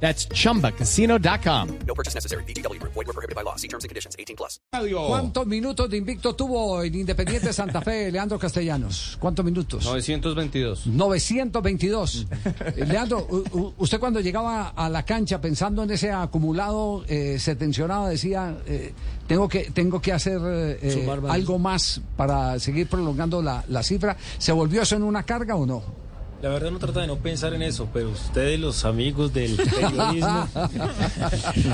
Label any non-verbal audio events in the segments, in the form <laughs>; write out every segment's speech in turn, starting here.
That's chumbacasino.com. No purchase necessary. BGW. Void were prohibited by law. See terms and conditions. 18 plus. ¿Cuántos minutos de invicto tuvo en Independiente Santa Fe <laughs> Leandro Castellanos? ¿Cuántos minutos? 922. 922. Eh, Leandro, usted cuando llegaba a la cancha pensando en ese acumulado, eh, se tensionaba, decía, eh, tengo que tengo que hacer eh, algo más para seguir prolongando la, la cifra. ¿Se volvió eso en una carga o no? La verdad no trata de no pensar en eso, pero ustedes los amigos del <laughs> periodismo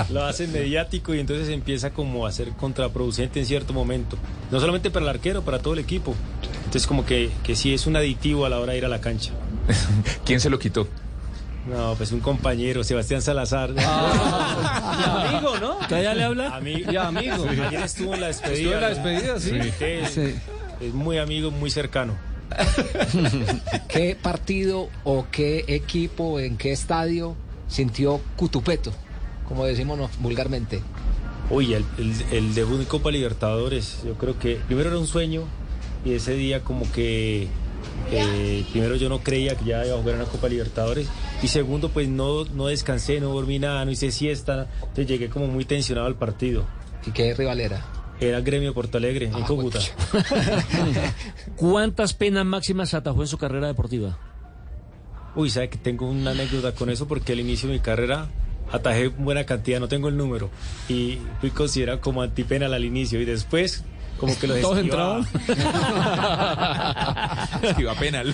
lo hacen mediático y entonces empieza como a ser contraproducente en cierto momento. No solamente para el arquero, para todo el equipo. Entonces como que, que sí es un adictivo a la hora de ir a la cancha. <laughs> ¿Quién se lo quitó? No, pues un compañero, Sebastián Salazar. amigo, ¿no? ¿Todavía le habla? Amigo. Ya, amigo. Ayer estuvo en la despedida. Estuvo en la despedida, sí. que Sí. Es muy amigo, muy cercano. <laughs> ¿Qué partido o qué equipo, en qué estadio sintió Cutupeto, como decimos no- vulgarmente? Uy, el, el, el debut en Copa Libertadores, yo creo que primero era un sueño y ese día como que eh, primero yo no creía que ya iba a jugar en la Copa Libertadores y segundo pues no, no descansé, no dormí nada, no hice siesta, entonces llegué como muy tensionado al partido. ¿Y qué rival era? Era Gremio Porto Alegre, en Cúcuta. <laughs> ¿Cuántas penas máximas atajó en su carrera deportiva? Uy, sabe que tengo una anécdota con eso porque al inicio de mi carrera atajé buena cantidad, no tengo el número y fui considerado como antipenal al inicio y después como que lo ¿Todos esquivaba. <laughs> Esquiva penal.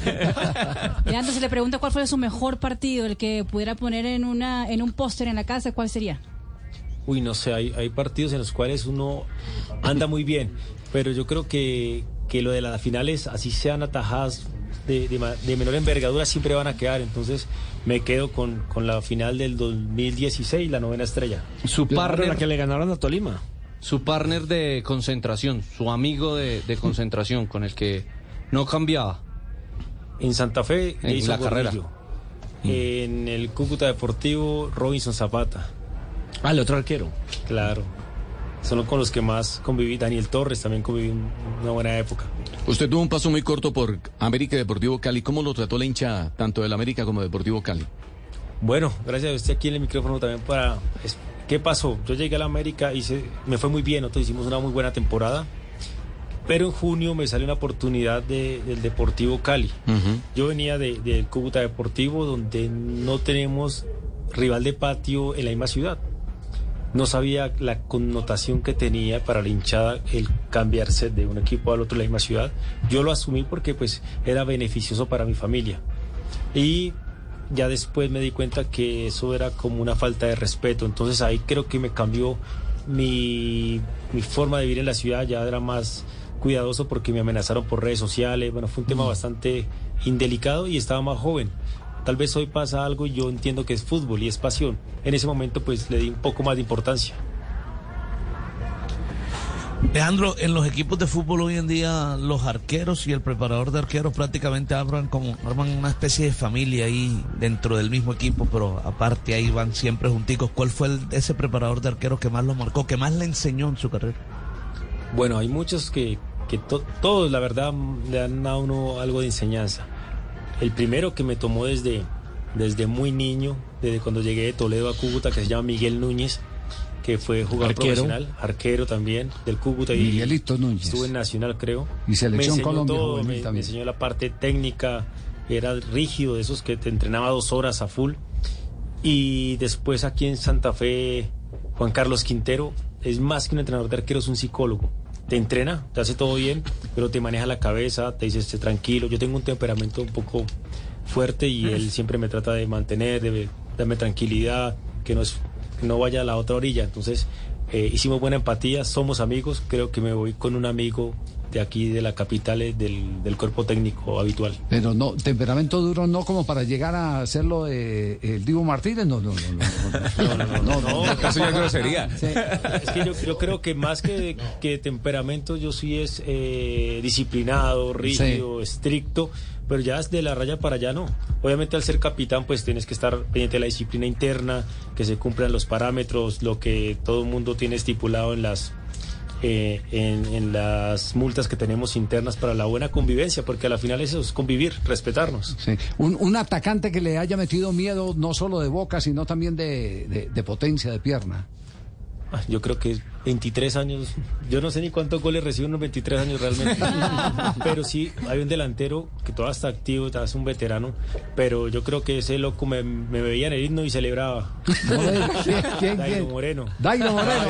Leandro, se le pregunta cuál fue su mejor partido, el que pudiera poner en una en un póster en la casa, ¿cuál sería? Uy, no sé, hay, hay partidos en los cuales uno anda muy bien, pero yo creo que, que lo de las finales, así sean atajadas de, de menor envergadura, siempre van a quedar. Entonces me quedo con, con la final del 2016, la novena estrella. Su partner, la que le ganaron a Tolima. Su partner de concentración, su amigo de, de concentración con el que no cambiaba. En Santa Fe, En hizo la carrera. Gordillo. En el Cúcuta Deportivo, Robinson Zapata. Ah, el otro arquero. Claro. Son con los que más conviví. Daniel Torres también conviví en una buena época. Usted tuvo un paso muy corto por América y Deportivo Cali. ¿Cómo lo trató la hincha tanto del América como Deportivo Cali? Bueno, gracias a usted aquí en el micrófono también para... ¿Qué pasó? Yo llegué a la América y se- me fue muy bien, nosotros hicimos una muy buena temporada, pero en junio me salió una oportunidad de- del Deportivo Cali. Yo venía de- del Cúcuta Deportivo donde no tenemos rival de patio en la misma ciudad. No sabía la connotación que tenía para la hinchada el cambiarse de un equipo al otro en la misma ciudad. Yo lo asumí porque pues era beneficioso para mi familia. Y ya después me di cuenta que eso era como una falta de respeto. Entonces ahí creo que me cambió mi, mi forma de vivir en la ciudad. Ya era más cuidadoso porque me amenazaron por redes sociales. Bueno, fue un tema bastante indelicado y estaba más joven. Tal vez hoy pasa algo y yo entiendo que es fútbol y es pasión. En ese momento pues le di un poco más de importancia. Alejandro, en los equipos de fútbol hoy en día los arqueros y el preparador de arqueros prácticamente arman como arman una especie de familia ahí dentro del mismo equipo, pero aparte ahí van siempre junticos. ¿Cuál fue el- ese preparador de arqueros que más lo marcó, que más le enseñó en su carrera? Bueno, hay muchos que, que to- todos, la verdad, le dan a uno algo de enseñanza. El primero que me tomó desde, desde muy niño, desde cuando llegué de Toledo a Cúcuta, que se llama Miguel Núñez, que fue jugador Arquero. profesional, arquero también, del Cúcuta. y Miguelito Núñez. Estuvo en Nacional, creo. Y Selección me enseñó Colombia todo, me, me también. enseñó la parte técnica, era rígido, de esos que te entrenaba dos horas a full. Y después aquí en Santa Fe, Juan Carlos Quintero es más que un entrenador de arqueros, un psicólogo. Te entrena, te hace todo bien, pero te maneja la cabeza, te dice, esté tranquilo. Yo tengo un temperamento un poco fuerte y él siempre me trata de mantener, de darme tranquilidad, que no, es, que no vaya a la otra orilla. Entonces, eh, hicimos buena empatía, somos amigos, creo que me voy con un amigo de aquí, de la capital, del, del cuerpo técnico habitual. Pero no, temperamento duro no como para llegar a hacerlo de el Divo Martínez, no, no, no. No, no, no. no, no, no eso ya es grosería. Sí. Es que yo, yo, creo que más que, que temperamento, yo sí es eh, disciplinado, rígido, sí. estricto pero ya de la raya para allá no. Obviamente al ser capitán pues tienes que estar pendiente de la disciplina interna, que se cumplan los parámetros, lo que todo el mundo tiene estipulado en las eh, en, las multas que tenemos internas para la buena convivencia, porque a la final eso es convivir, respetarnos. Sí. Un, un atacante que le haya metido miedo no solo de boca, sino también de, de potencia, de pierna. Ah, Yo creo que 23 años, yo no sé ni cuántos goles reciben unos 23 años realmente, <laughs> pero sí, hay un delantero que todavía está activo, todavía es un veterano, pero yo creo que ese loco me, me veía en el himno y celebraba. ¿Quién, quién, <laughs> Dairo quién? Moreno. Dairo Moreno.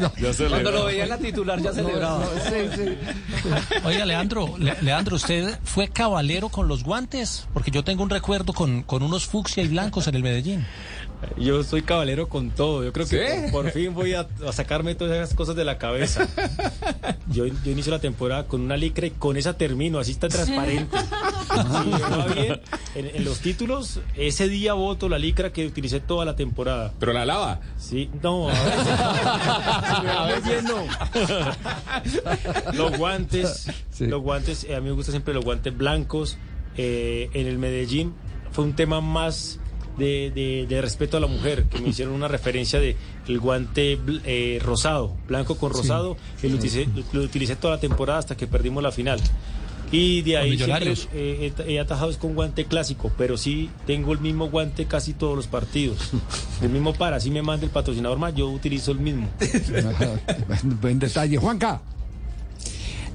No, <laughs> Cuando lo veía en la titular ya celebraba. no, sí, sí. Oiga, Leandro, Le- Leandro, ¿usted fue caballero con los guantes? Porque yo tengo un recuerdo con, con unos fucsia y blancos en el Medellín. Yo soy caballero con todo. Yo creo que por, por fin voy a, a sacarme todas esas cosas de la cabeza. <laughs> Yo, yo inicio la temporada con una licra y con esa termino, así está transparente. <laughs> Si me va bien, en, en los títulos, ese día voto la licra que utilicé toda la temporada. Pero la lava. Sí, no, a veces, si me va muy bien, no. Los guantes, Sí. los guantes, eh, a mí me gustan siempre los guantes blancos. Eh, en el Medellín fue un tema más de, de- de respeto a la mujer, que me hicieron una referencia de el guante eh, rosado, blanco con rosado, y lo utilicé, lo utilicé toda la temporada hasta que perdimos la final. Y de ahí siempre eh, he, he atajado es con guante clásico, pero sí tengo el mismo guante casi todos los partidos. <laughs> El mismo para, así me manda el patrocinador más, yo utilizo el mismo. <laughs> Buen, buen detalle. Juanca.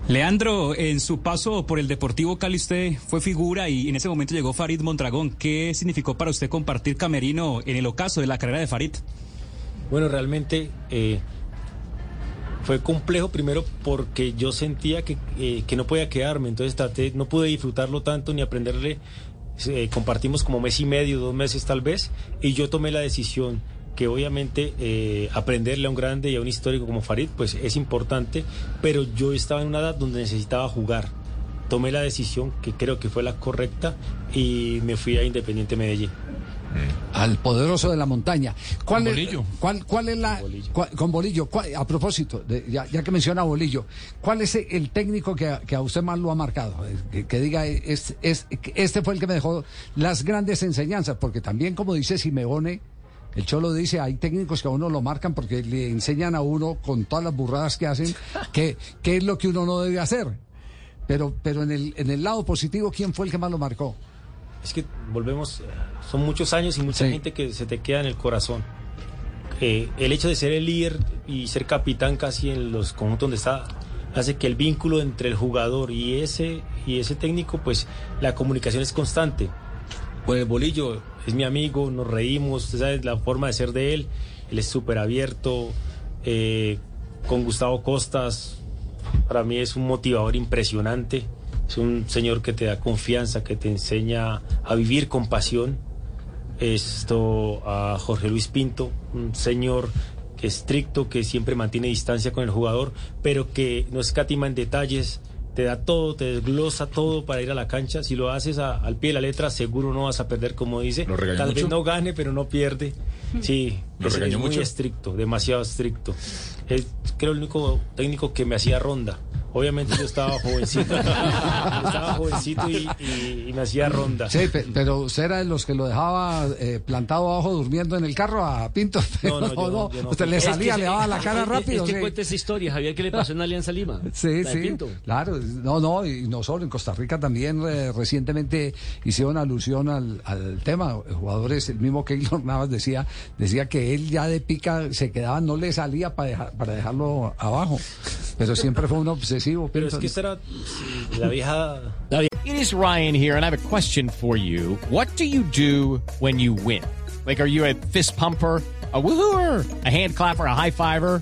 Leandro, en su paso por el Deportivo Cali usted fue figura y en ese momento llegó Farid Mondragón. ¿Qué significó para usted compartir camerino en el ocaso de la carrera de Farid? Bueno, realmente eh, fue complejo primero porque yo sentía que, eh, que no podía quedarme, entonces no pude disfrutarlo tanto ni aprenderle. Eh, compartimos como mes y medio, dos meses tal vez, y yo tomé la decisión que obviamente eh, aprenderle a un grande y a un histórico como Farid, pues es importante, pero yo estaba en una edad donde necesitaba jugar. Tomé la decisión que creo que fue la correcta y me fui a Independiente Medellín. Al poderoso de la montaña. ¿Cuál Con es, Bolillo. ¿cuál, cuál es la. cuál- con Bolillo. cuál- a propósito, de- ya, ya que menciona a Bolillo, ¿cuál es el técnico que, a- que a usted más lo ha marcado? Eh, Que, que diga, es, es, este fue el que me dejó las grandes enseñanzas, porque también, como dice Simeone. El Cholo dice, hay técnicos que a uno lo marcan porque le enseñan a uno con todas las burradas que hacen <laughs> qué qué es lo que uno no debe hacer. Pero, pero en, el, en el lado positivo, ¿quién fue el que más lo marcó? Es que volvemos, eh, son muchos años y mucha Sí. gente que se te queda en el corazón. Eh, el hecho de ser el líder y ser capitán casi en los conjuntos donde está hace que el vínculo entre el jugador y ese y ese técnico, pues la comunicación es constante. Pues el bolillo es mi amigo, nos reímos, usted la forma de ser de él, él es súper abierto, eh, con Gustavo Costas, para mí es un motivador impresionante. Es un señor que te da confianza, que te enseña a vivir con pasión. Esto a Jorge Luis Pinto, un señor que es estricto, que siempre mantiene distancia con el jugador, pero que no escatima en detalles, te da todo, te desglosa todo para ir a la cancha. Si lo haces a- al pie de la letra, seguro no vas a perder, como dice. ¿Lo regañó Tal vez mucho? no gane, pero no pierde. Sí, ¿Lo es- muy estricto, demasiado estricto. Es creo el único técnico que me hacía ronda. Obviamente yo estaba jovencito, yo <laughs> estaba jovencito y, y- y me hacía ronda. Sí, pe- pero usted era de los que lo dejaba eh, plantado abajo durmiendo en el carro a Pinto. No, no, no, yo no. Usted le que salía, Es que- le daba la cara es- rápido. Es que sí. cuenta esa historia, Javier, ¿qué le pasó en Alianza Lima? Sí, sí, Pinto. claro, no, no, y no solo en Costa Rica también eh, recientemente hicieron alusión al, al tema, jugadores, el mismo Keylor Navas decía, decía que él ya de pica se quedaba, no le salía para, dejar- para dejarlo abajo, pero siempre fue un obsesivo. Pero es que esta era la vieja It is Ryan here, and I have a question for you. What do you do when you win? Like, are you a fist pumper? A woohooer, a hand clapper, a high fiver.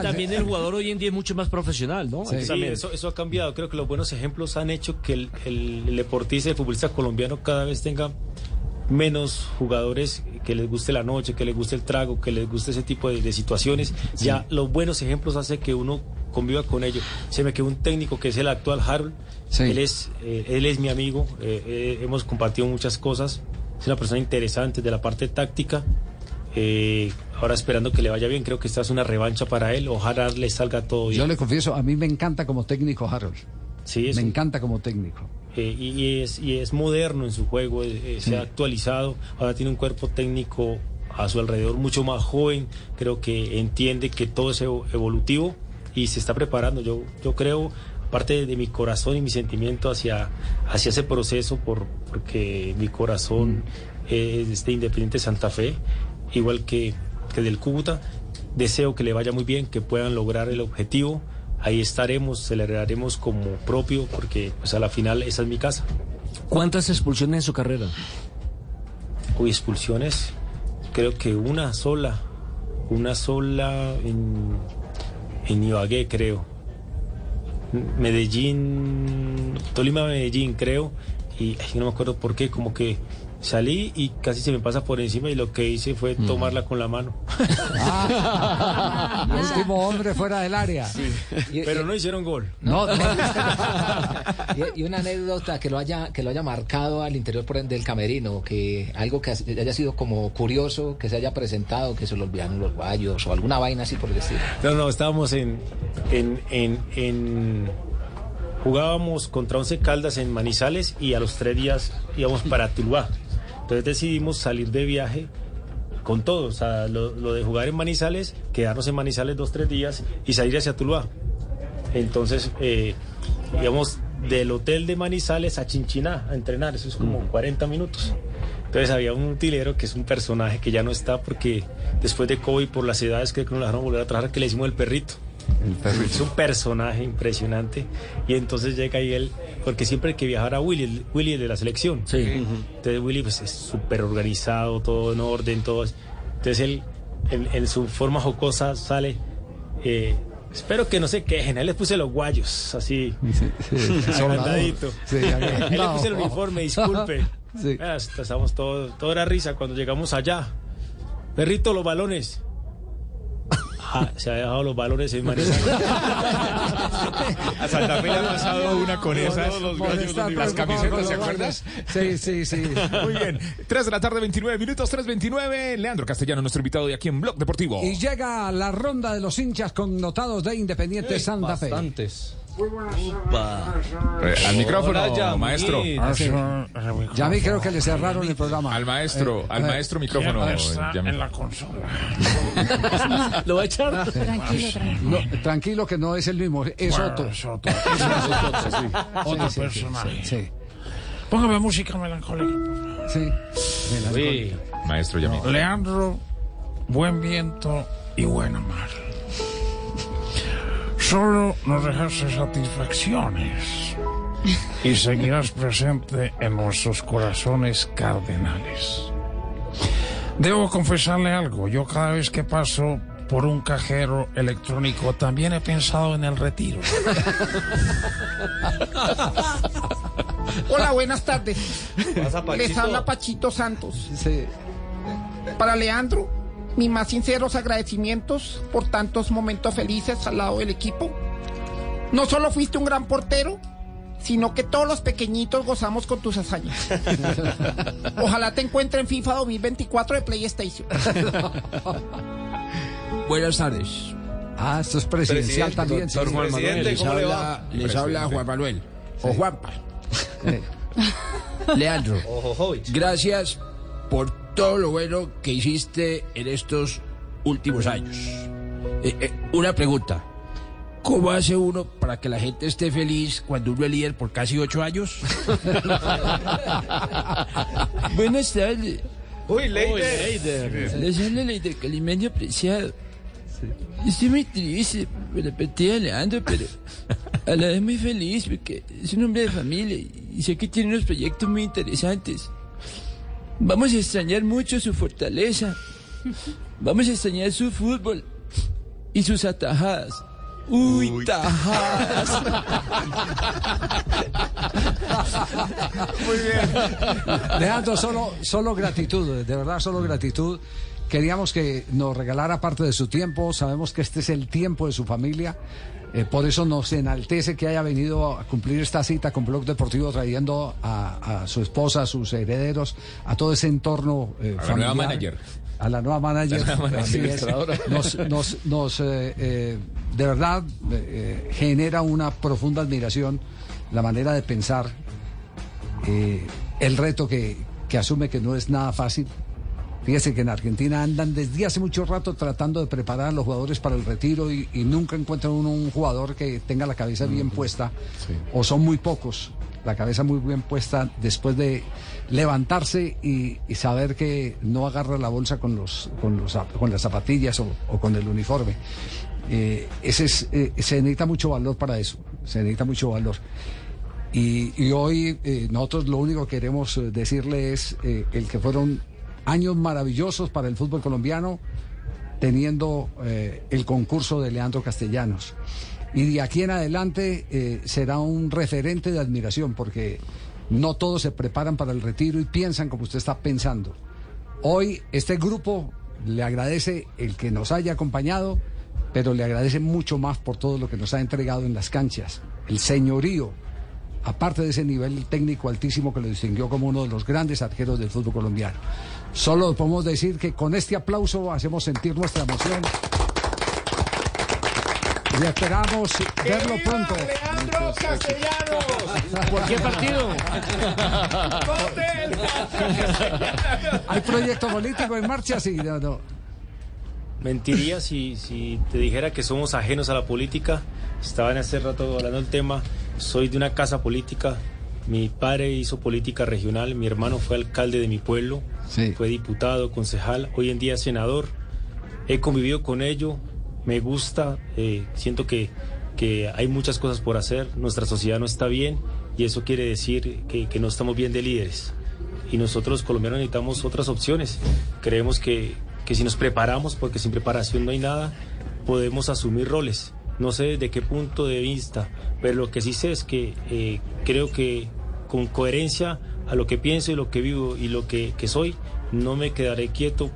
Y también el jugador hoy en día es mucho más profesional, ¿no? Sí, También. eso, eso ha cambiado. Creo que los buenos ejemplos han hecho que el, el- el deportista, el futbolista colombiano cada vez tenga menos jugadores que les guste la noche, que les guste el trago, que les guste ese tipo de, de situaciones. Ya los buenos ejemplos hacen que uno conviva con ellos. Se me quedó un técnico que es el actual Harold. Él, es, eh, él es mi amigo. eh, eh, hemos compartido muchas cosas. Es una persona interesante de la parte táctica. Eh, ahora esperando que le vaya bien, creo que esta es una revancha para él. Ojalá le salga todo bien. Yo le confieso, a mí me encanta como técnico Harold. Sí, es me un- encanta como técnico. Eh, y, y es, y es moderno en su juego, eh, se ha actualizado, ahora tiene un cuerpo técnico a su alrededor mucho más joven, creo que entiende que todo es evo- evolutivo y se está preparando. Yo, yo creo, parte de, mi corazón y mi sentimiento hacia, hacia ese proceso, por, porque mi corazón es de Independiente Santa Fe, igual que, que del Cúcuta, deseo que le vaya muy bien, que puedan lograr el objetivo. Ahí estaremos, celebraremos como propio, porque pues a la final esa es mi casa. ¿Cuántas expulsiones en su carrera? Uy, expulsiones, creo que una sola, una sola en, en Ibagué, creo. Medellín, Tolima, Medellín, creo, y ay, no me acuerdo por qué, como que salí y casi se me pasa por encima y lo que hice fue tomarla con la mano. El último hombre fuera del área. Pero no hicieron gol. No, no. <laughs> Y, y una anécdota que lo haya que lo haya marcado al interior por del camerino, que algo que haya sido como curioso, que se haya presentado, que se lo olvidaron los guayos o alguna vaina así por el estilo. No, no, estábamos en, en, en, en- Jugábamos contra Once Caldas en Manizales y a los tres días íbamos para Tuluá. Entonces decidimos salir de viaje con todo. O sea, lo, lo de jugar en Manizales, quedarnos en Manizales dos, tres días y salir hacia Tuluá. Entonces eh, íbamos del hotel de Manizales a Chinchiná a entrenar. Eso es como 40 minutos. Entonces había un utilero que es un personaje que ya no está porque después de COVID por las edades creo que no lo dejaron volver a trabajar que le decimos el perrito. Es un personaje impresionante y entonces llega ahí él, porque siempre hay que viajar a Willy, Willy el de la selección. Entonces Willy pues es súper organizado, todo en orden, todo. Entonces él en, en su forma jocosa sale, eh, espero que no se quejen, ahí le puse los guayos, así, <laughs> agrandadito. Sí, Ahí le no. puse el uniforme, disculpe. <laughs> Sí. Ah, Estábamos todos, todo era risa cuando llegamos allá. Perrito, los balones. Ah, se ha dejado los balones en Manizales. A Santa Fe le ha pasado <laughs> una con esas. Estar las camisetas, ¿se los acuerdas? Sí, sí, sí. Muy bien. 3 de la tarde, 29 minutos, 3.29. Leandro Castellano, nuestro invitado de aquí en Blog Deportivo. Y llega la ronda de los hinchas connotados de Independiente Santa Fe. Eh, al micrófono, Hola, maestro. Ah, sí. Ya a mí creo que le cerraron el programa. Al maestro, Eh, al eh, maestro micrófono. Yamil. <laughs> ¿Lo va a echar? Tranquilo, tranquilo. no, tranquilo que no es el mismo, es otro. Es otro, <laughs> otro Sí, sí, personaje. Sí, sí. Póngame música melancólica. sí. Uy. Maestro Yamil. Leandro, buen viento y buena mar. Solo nos dejaste satisfacciones y seguirás <laughs> presente en nuestros corazones cardenales. Debo confesarle algo, yo cada vez que paso por un cajero electrónico también he pensado en el retiro. <laughs> Hola, buenas tardes. Les habla Pachito Santos. Sí. Para Leandro, mis más sinceros agradecimientos por tantos momentos felices al lado del equipo. No solo fuiste un gran portero, sino que todos los pequeñitos gozamos con tus hazañas. <laughs> Ojalá te encuentre en FIFA 2024 de PlayStation. <laughs> Buenas tardes. Ah, esto es presidencial también. sí. Doctor Juan Manuel, les ¿cómo le habla, va? les habla. Juan Manuel. O Juanpa. <laughs> Leandro, gracias por todo lo bueno que hiciste en estos últimos años. Eh, eh, una pregunta. ¿Cómo hace uno para que la gente esté feliz cuando uno es líder por casi ocho años? <laughs> Buenas tardes. Uy, Leider. Les habla Leider Calimeño apreciado. Estoy muy triste por la partida de Leandro, pero a la vez muy feliz porque es un hombre de familia y sé que tiene unos proyectos muy interesantes. Vamos a extrañar mucho su fortaleza. Vamos a extrañar su fútbol y sus atajadas. Uy, tajadas. Muy bien. Leandro, solo, solo gratitud, de verdad, solo gratitud. Queríamos que nos regalara parte de su tiempo. Sabemos que este es el tiempo de su familia. Eh, por eso nos enaltece que haya venido a cumplir esta cita con Blog Deportivo trayendo a, a su esposa, a sus herederos, a todo ese entorno eh, A la nueva manager. A la nueva manager. <laughs> La nueva así es. administradora. Nos, nos, nos, eh, de verdad eh, genera una profunda admiración la manera de pensar, el reto que, que asume que no es nada fácil. Fíjese que en Argentina andan desde hace mucho rato tratando de preparar a los jugadores para el retiro y, y nunca encuentran un jugador que tenga la cabeza bien puesta, o son muy pocos, la cabeza muy bien puesta después de levantarse y, y saber que no agarra la bolsa con, los, con, los, con las zapatillas o, o con el uniforme. Eh, ese es, eh, se necesita mucho valor para eso, se necesita mucho valor. Y, y hoy eh, nosotros lo único que queremos decirle es el que fueron años maravillosos para el fútbol colombiano, teniendo eh, el concurso de Leandro Castellanos. Y de aquí en adelante eh, será un referente de admiración, porque no todos se preparan para el retiro y piensan como usted está pensando. Hoy este grupo le agradece el que nos haya acompañado, pero le agradece mucho más por todo lo que nos ha entregado en las canchas, el señorío, aparte de ese nivel técnico altísimo que lo distinguió como uno de los grandes arqueros del fútbol colombiano. Solo podemos decir que con este aplauso hacemos sentir nuestra emoción. Y esperamos verlo pronto. Leandro Castellanos! ¿Por qué partido? ¿Hay proyecto político en marcha? Sí, no, no. Mentiría si, si te dijera que somos ajenos a la política. Estaban hace rato hablando del tema. Soy de una casa política. Mi padre hizo política regional. Mi hermano fue alcalde de mi pueblo. Fue diputado, concejal. Hoy en día senador. He convivido con ello. Me gusta. eh, siento que, que hay muchas cosas por hacer. Nuestra sociedad no está bien. Y eso quiere decir que, que no estamos bien de líderes y nosotros los colombianos necesitamos otras opciones. Creemos que, que si nos preparamos, porque sin preparación no hay nada, podemos asumir roles. No sé de qué punto de vista, pero lo que sí sé es que eh, creo que con coherencia a lo que pienso y lo que vivo y lo que, que soy, no me quedaré quieto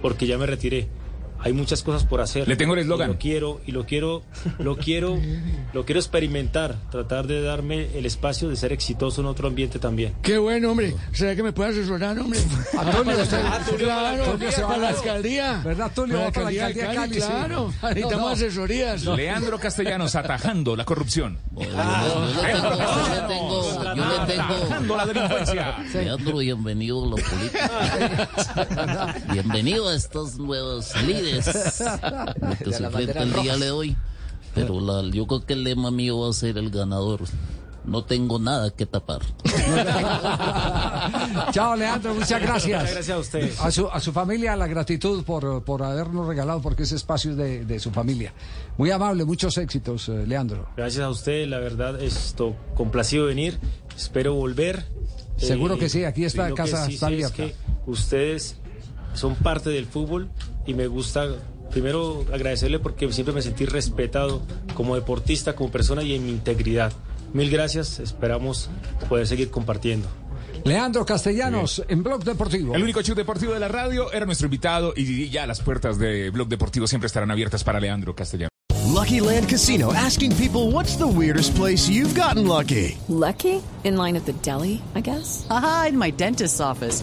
porque ya me retiré. Hay muchas cosas por hacer. Le tengo el Y eslogan. Lo quiero y lo quiero, lo quiero, lo quiero experimentar, tratar de darme el espacio de ser exitoso en otro ambiente también. Qué bueno, hombre. ¿Será que me puede asesorar, hombre? <laughs> Tulio, usted- claro, Tulio se va a la alcaldía. ¿Verdad, Tulio? Va para la alcaldía de Cali. Claro, necesitamos no. asesorías. Leandro Castellanos atajando la corrupción. Atajando la delincuencia. <laughs> Leandro, bienvenido a la política. <laughs> bienvenido a estos nuevos líderes lo que De se las enfrenta el día de hoy. Pero la- yo creo que el lema mío va a ser el ganador. No tengo nada que tapar. <laughs> Chao, Leandro, muchas gracias. Muchas gracias a ustedes. A su, a su familia, la gratitud por, por habernos regalado, porque ese espacio es de, de su familia. Muy amable, muchos éxitos, eh, Leandro. Gracias a usted, la verdad, esto complacido de venir. Espero volver. Eh, Seguro que sí, aquí que casa sí está es que ustedes son parte del fútbol y me gusta primero agradecerle porque siempre me sentí respetado como deportista, como persona y en mi integridad. Mil gracias, esperamos poder seguir compartiendo. Leandro Castellanos, en Blog Deportivo. El único show deportivo de la radio era nuestro invitado y ya las puertas de Blog Deportivo siempre estarán abiertas para Leandro Castellanos. Lucky Land Casino asking people what's the weirdest place you've gotten lucky? Lucky? In line at the deli, I guess? Aha, in my dentist's office.